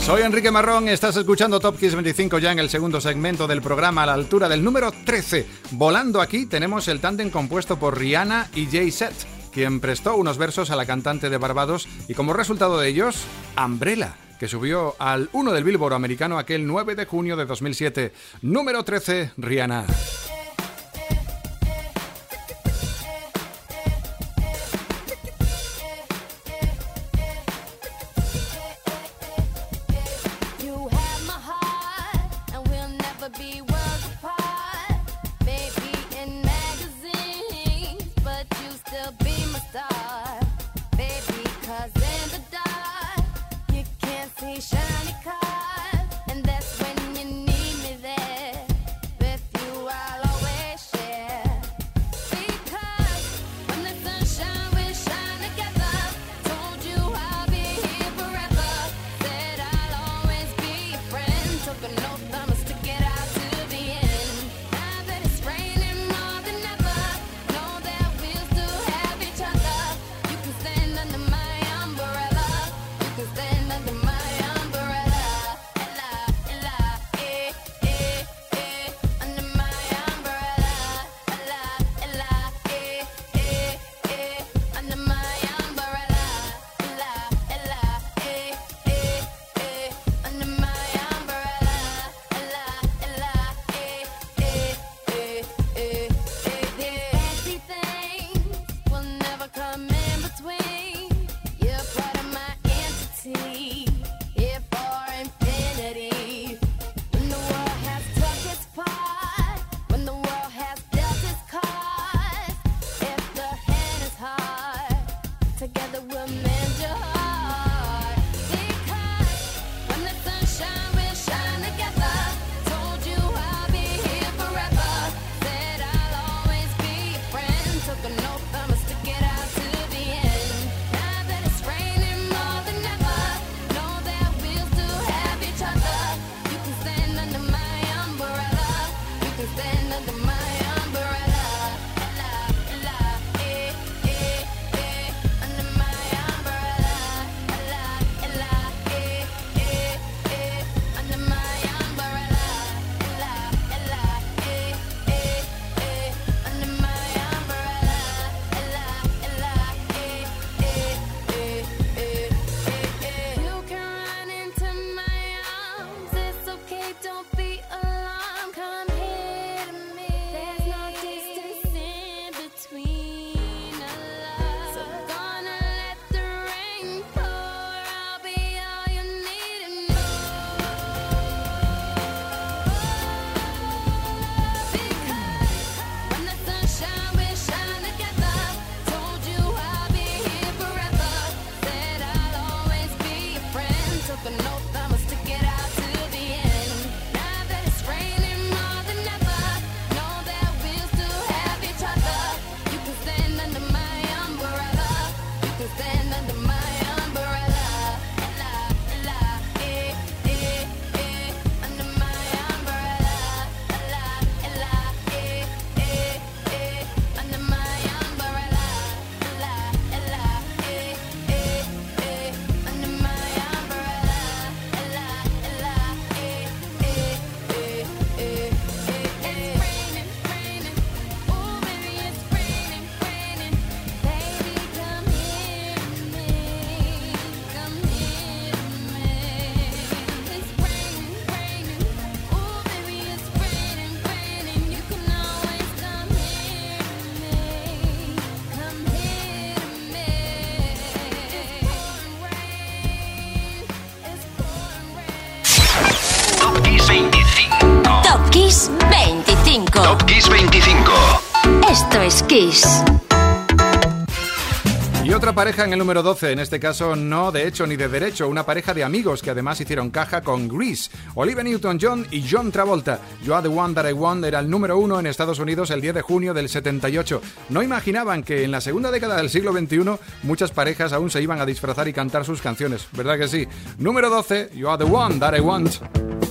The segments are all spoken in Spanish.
Soy Enrique Marrón, estás escuchando Top Kiss 25 ya en el segundo segmento del programa a la altura del número 13. Volando aquí tenemos el tándem compuesto por Rihanna y Jay Z, quien prestó unos versos a la cantante de Barbados y como resultado de ellos, Umbrella que subió al 1 del Billboard americano aquel 9 de junio de 2007. Número 13, Rihanna. Y otra pareja en el número 12, en este caso no de hecho ni de derecho, una pareja de amigos que además hicieron caja con Grease. Olivia Newton-John y John Travolta. You Are the One That I Want era el número uno en Estados Unidos el 10 de junio del 78. No imaginaban que en la segunda década del siglo XXI muchas parejas aún se iban a disfrazar y cantar sus canciones, ¿verdad que sí? Número 12, You Are the One That I Want.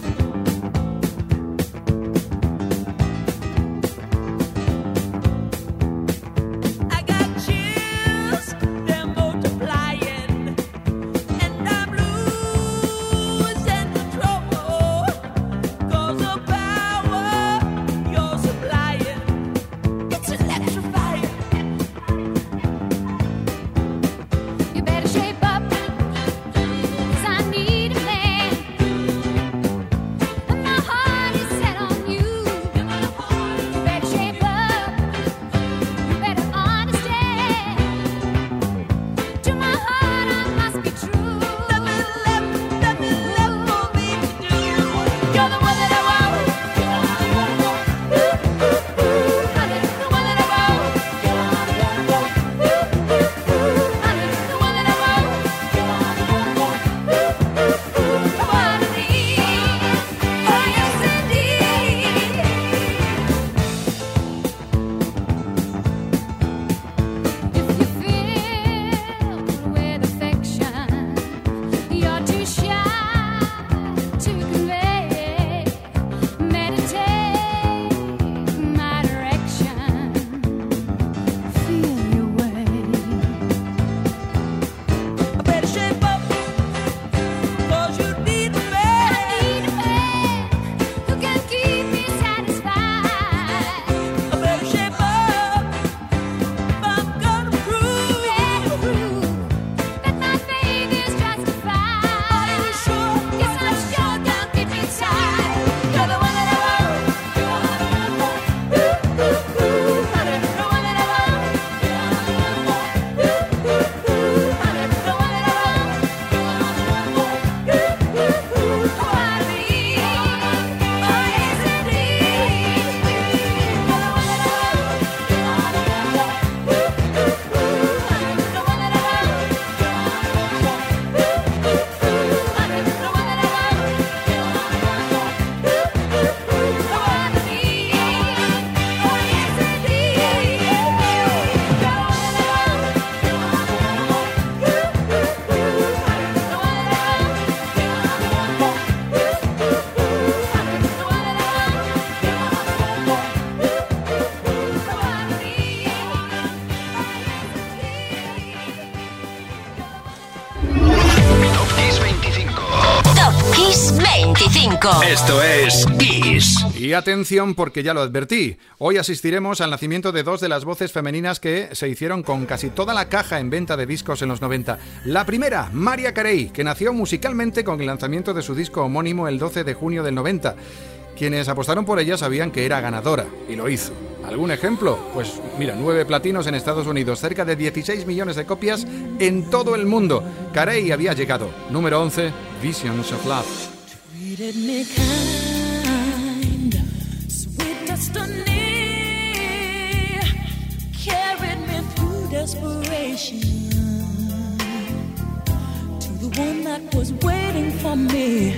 Esto es Kiss. Y atención porque ya lo advertí. Hoy asistiremos al nacimiento de dos de las voces femeninas que se hicieron con casi toda la caja en venta de discos en los 90. La primera, Maria Carey, que nació musicalmente con el lanzamiento de su disco homónimo el 12 de junio del 90. Quienes apostaron por ella sabían que era ganadora, y lo hizo. ¿Algún ejemplo? Pues mira, nueve platinos en Estados Unidos, cerca de 16 millones de copias en todo el mundo. Carey había llegado. Número 11, Visions of Love. To the one that was waiting for me.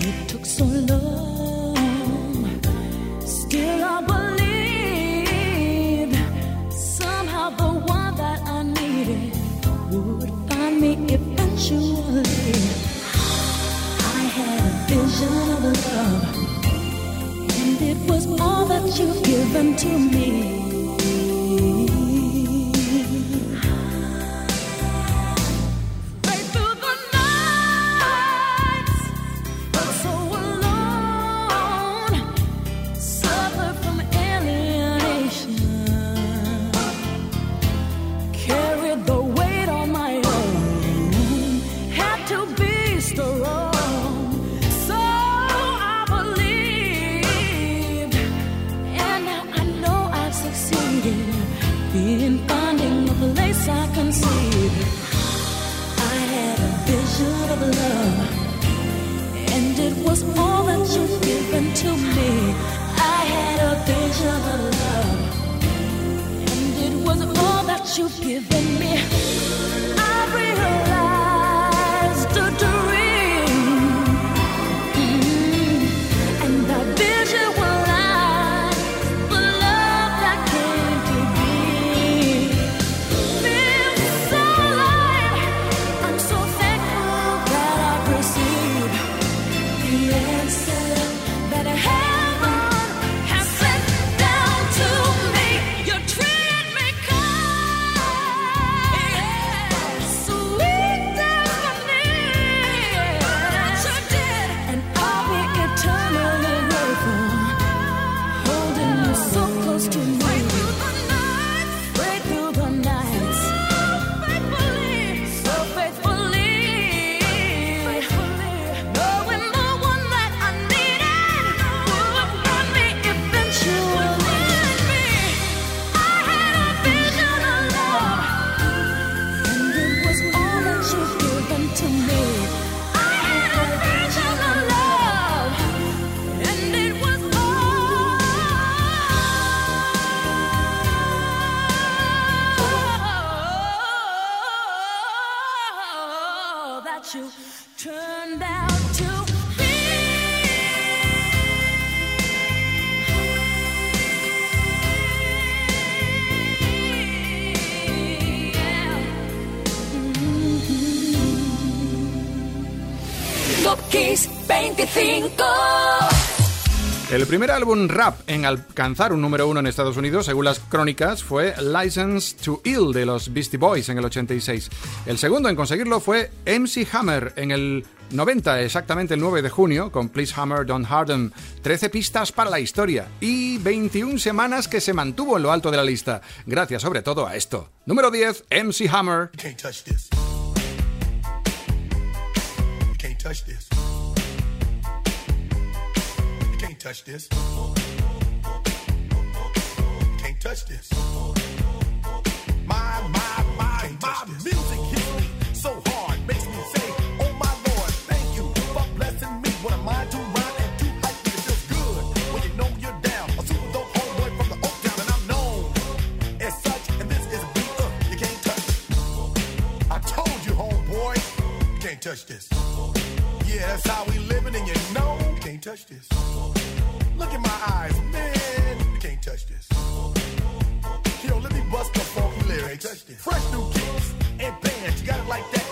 It took so long. Still, I believed somehow the one that I needed would find me eventually. Vision of love, and it was all that you've given to me. El primer álbum rap en alcanzar un número uno en Estados Unidos, según las crónicas, fue License to Ill de los Beastie Boys en el 86. El segundo en conseguirlo fue MC Hammer en el 90, exactamente el 9 de junio, con Please Hammer, Don't Harden. 13 pistas para la historia y 21 semanas que se mantuvo en lo alto de la lista, gracias sobre todo a esto. Número 10, MC Hammer. touch this. Can't touch this. My, my, my, my music hits me so hard, makes me say, Oh my Lord, thank you for blessing me. What am I to rhyme and to hype me? It feels good when you know you're down. A super dope homeboy from the Oak Town, and I'm known as such. And this is a beat uh, you can't touch. I told you, homeboy, you can't touch this. Yeah, that's how we living, and you know you can't touch this. Look in my eyes, man. You can't touch this. Yo, let me bust the funky lyrics. Fresh new kicks and bands. You got it like that.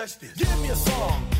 touch this. Give me a song.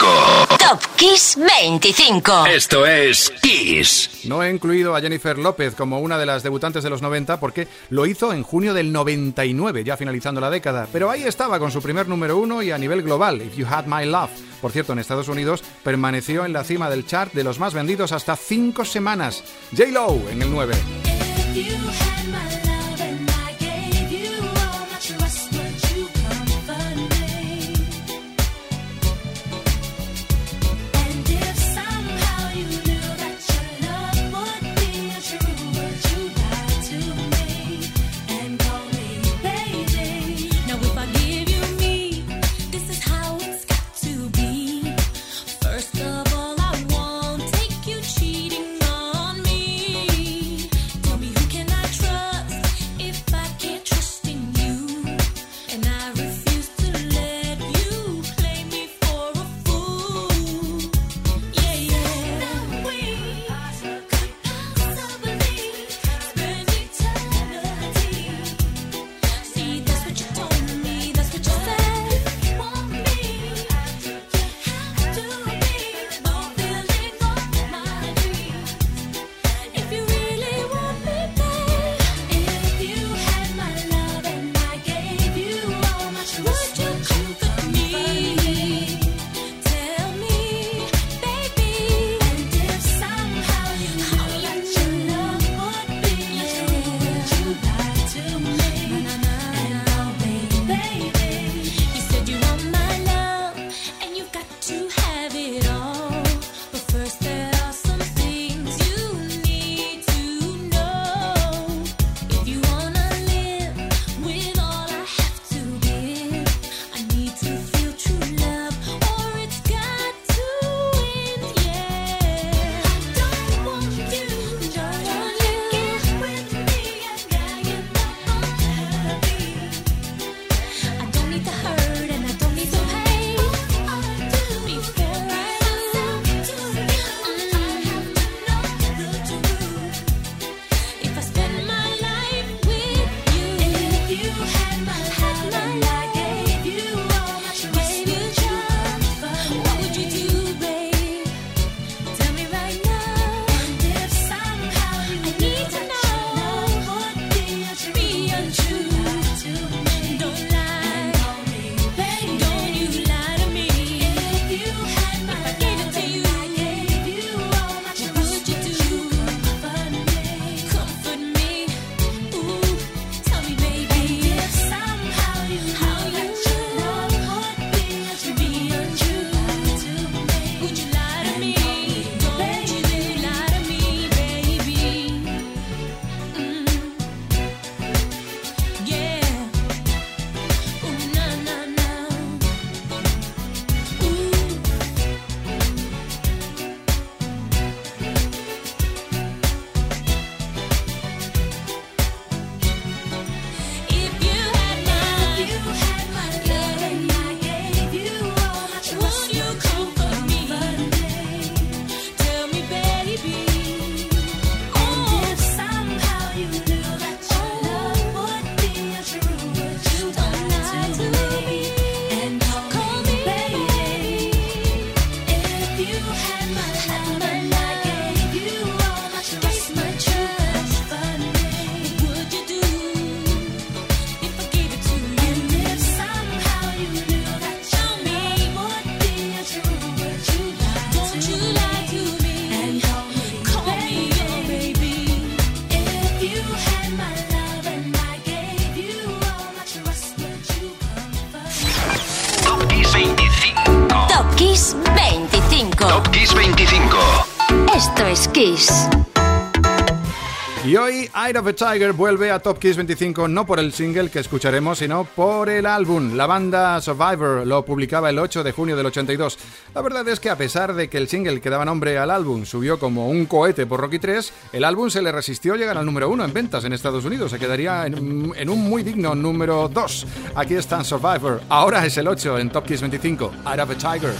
Top Kiss 25. Esto es Kiss. No he incluido a Jennifer López como una de las debutantes de los 90 porque lo hizo en junio del 99, ya finalizando la década. Pero ahí estaba con su primer número uno y a nivel global, If You Had My Love. Por cierto, en Estados Unidos permaneció en la cima del chart de los más vendidos hasta 5 semanas. J-Lo en el 9. Eye of a Tiger vuelve a Top Kiss 25 no por el single que escucharemos, sino por el álbum. La banda Survivor lo publicaba el 8 de junio del 82. La verdad es que a pesar de que el single que daba nombre al álbum subió como un cohete por Rocky 3, el álbum se le resistió llegar al número 1 en ventas en Estados Unidos. Se quedaría en, un muy digno número 2. Aquí está Survivor. Ahora es el 8 en Top Kiss 25. Eye of a Tiger.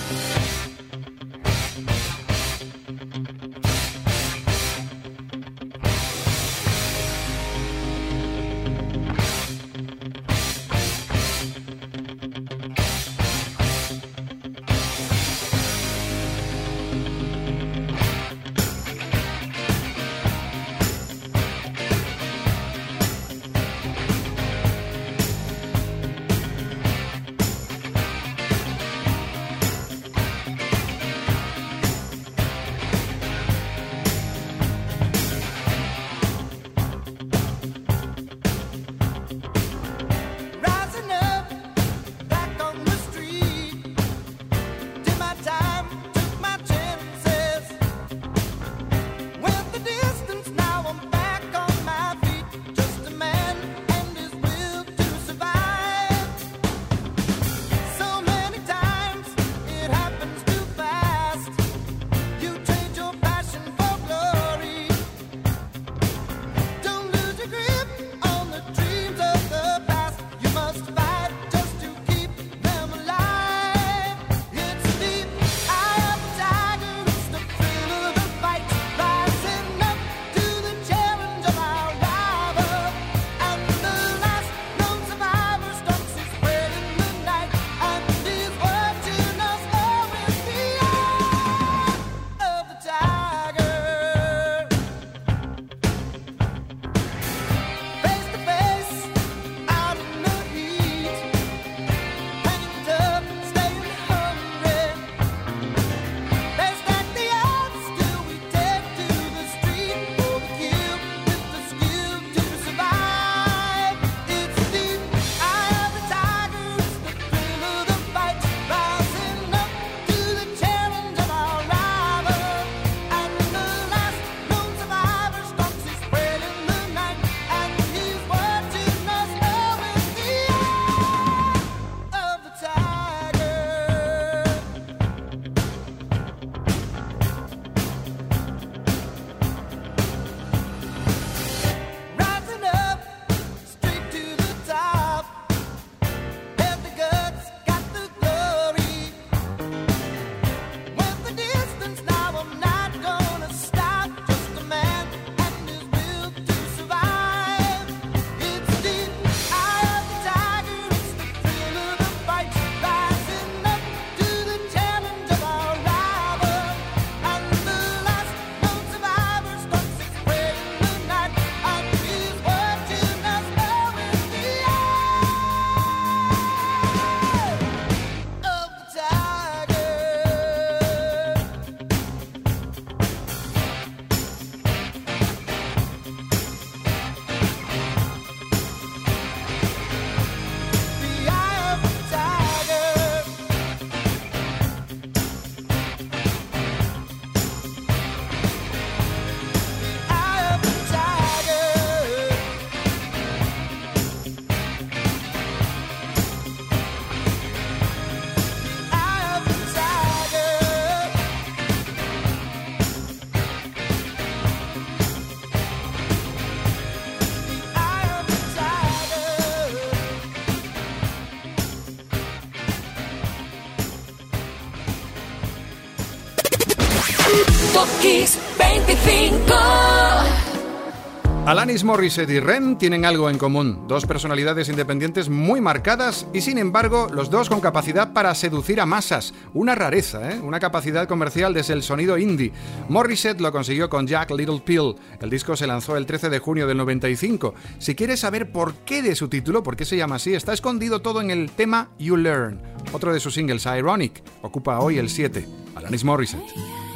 Kiss 25. Alanis Morissette y Rem tienen algo en común, dos personalidades independientes muy marcadas y sin embargo los dos con capacidad para seducir a masas, una rareza, ¿eh? una capacidad comercial desde el sonido indie. Morissette lo consiguió con Jack Little Pill, el disco se lanzó el 13 de junio del 95. Si quieres saber por qué de su título, por qué se llama así, está escondido todo en el tema You Learn, otro de sus singles Ironic, ocupa hoy el 7, Alanis Morissette.